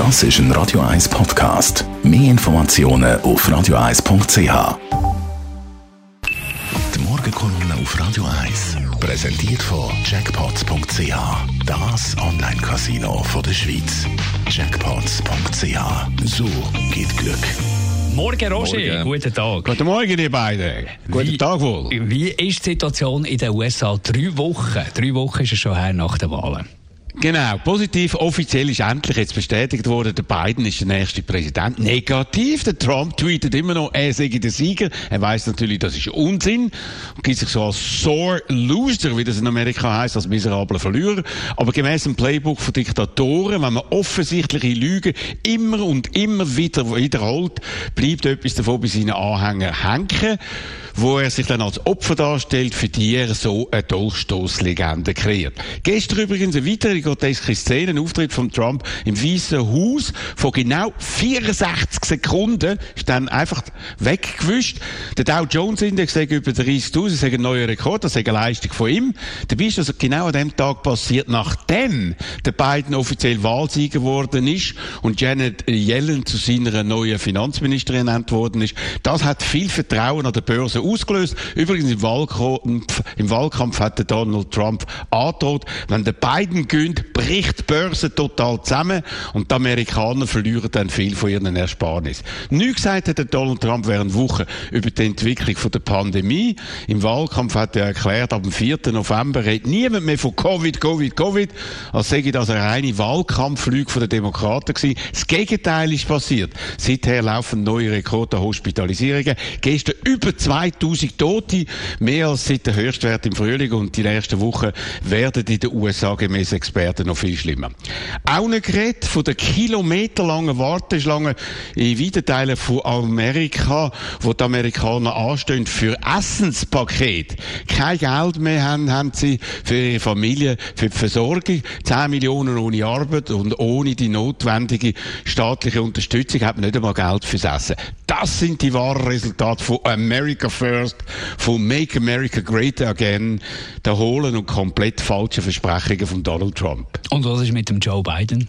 Das ist ein Radio 1 Podcast. Mehr Informationen auf radio1.ch. Die Morgenkolumne auf Radio 1 präsentiert von Jackpots.ch. Das Online-Casino der Schweiz. Jackpots.ch. So geht Glück. Morgen, Roger. Morgen. Guten Tag. Guten Morgen, ihr beiden. Guten Wie- Tag wohl. Wie ist die Situation in den USA? Drei Wochen. Drei Wochen ist es schon her nach den Wahlen. Genau, positiv, offiziell ist endlich jetzt bestätigt worden, der Biden ist der nächste Präsident. Negativ, der Trump tweetet immer noch, er sei der Sieger. Er weiß natürlich, das ist Unsinn und gibt sich so als sore loser, wie das in Amerika heißt, als miserabler Verlierer. Aber gemäß dem Playbook von Diktatoren, wenn man offensichtliche Lügen immer und immer wieder wiederholt, bleibt etwas davon bei seinen Anhängern hängen wo er sich dann als Opfer darstellt, für die er so eine Dolchstoßlegende kreiert. Gestern übrigens eine weitere groteske Szene, ein Auftritt von Trump im Weißen Haus von genau 64 Sekunden, ist dann einfach weggewischt. Der Dow Jones Index sagt über 30.000, das ist ein neuer Rekord, das ist eine Leistung von ihm. Dabei ist das genau an dem Tag passiert, nachdem der Biden offiziell Wahlsieger geworden ist und Janet Yellen zu seiner neuen Finanzministerin ernannt worden ist. Das hat viel Vertrauen an der Börse ausgelöst. Übrigens im Wahlkampf, im Wahlkampf hat Donald Trump angedroht, wenn der Biden gönnt, bricht die Börse total zusammen und die Amerikaner verlieren dann viel von ihren Ersparnissen. Nichts gesagt hat der Donald Trump während Wochen über die Entwicklung der Pandemie. Im Wahlkampf hat er erklärt, dem 4. November redet niemand mehr von Covid, Covid, Covid, als sei das eine reine Wahlkampflüge von den Demokraten gewesen. Das Gegenteil ist passiert. Seither laufen neue Rekorde Hospitalisierungen. Gestern über 2000 Tote, mehr als seit der Höchstwert im Frühling und die nächsten Wochen werden in den USA gemäß Experten noch viel schlimmer. Auch nicht geredet von der kilometerlangen Warteschlange in weiten Teilen von Amerika, wo die Amerikaner anstehen für Essenspaket. Kein Geld mehr haben, haben sie für ihre Familie, für die Versorgung. 10 Millionen ohne Arbeit und ohne die notwendige staatliche Unterstützung hat man nicht einmal Geld fürs Essen. Das sind die wahren Resultate von America First, von Make America Great Again, der hohlen und komplett falschen Versprechungen von Donald Trump. Und was ist mit dem Joe Biden?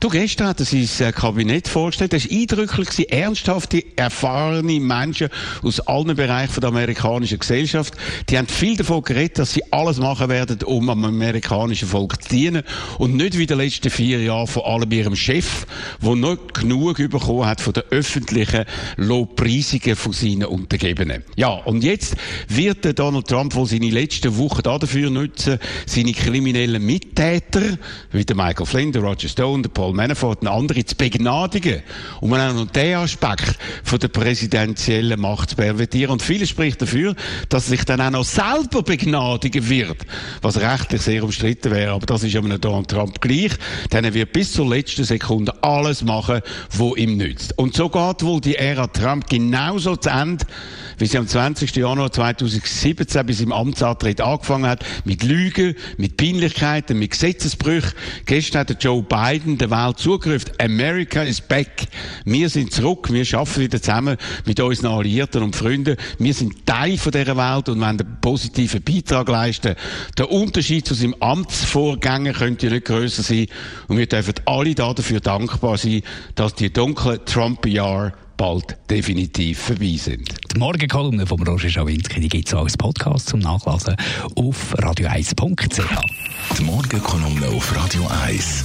Du, gestern hat er sein äh, Kabinett vorgestellt. Das war eindrücklich, gewesen. ernsthafte, erfahrene Menschen aus allen Bereichen der amerikanischen Gesellschaft. Die haben viel davon geredet, dass sie alles machen werden, um am amerikanischen Volk zu dienen. Und nicht wie in den letzten vier Jahren vor allem ihrem Chef, der nicht genug bekommen hat von den öffentlichen Lobpreisungen von seinen Untergebenen. Ja, und jetzt wird Donald Trump wohl seine letzten Wochen dafür nutzen, seine kriminellen Mittäter, wie Michael Flynn, Roger Stone, Paul Manafort und andere zu begnadigen, um auch noch den Aspekt von der präsidentiellen Macht zu pervertieren. Und vieles spricht dafür, dass er sich dann auch noch selber begnadigen wird, was rechtlich sehr umstritten wäre. Aber das ist einem Donald Trump gleich, denn wird bis zur letzten Sekunde alles machen, wo ihm nützt. Und so geht wohl die Ära Trump genauso zu Ende, wie sie am 20. Januar 2017 bis im Amtsantritt angefangen hat, mit Lügen, mit Peinlichkeiten, mit Gesetzesbrüchen. Gestern hat Joe Biden der Welt zugerufen, America is back. Wir sind zurück, wir arbeiten wieder zusammen mit unseren Alliierten und Freunden. Wir sind Teil von dieser Welt und wollen einen positiven Beitrag leisten. Der Unterschied zu seinem Amtsvorgänger könnte nicht grösser sein und wir dürfen alle dafür dankbar sein, dass die dunklen Trump-Jahre bald definitiv vorbei sind. Die Morgenkolumne von Roger Schawinski, die gibt es auch als Podcast zum Nachlesen auf radio1.ch. Die Morgenkolumne auf Radio 1.